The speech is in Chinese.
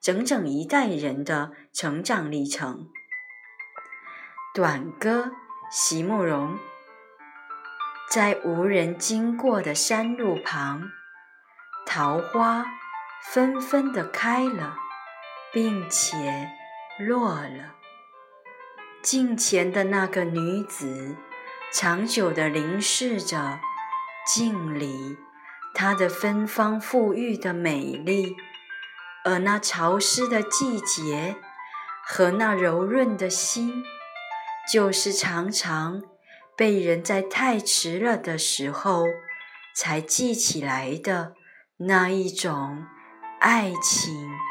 整整一代人的成长历程。短歌，席慕容。在无人经过的山路旁，桃花纷纷的开了，并且落了。镜前的那个女子，长久的凝视着镜里她的芬芳馥郁的美丽。而那潮湿的季节和那柔润的心，就是常常被人在太迟了的时候才记起来的那一种爱情。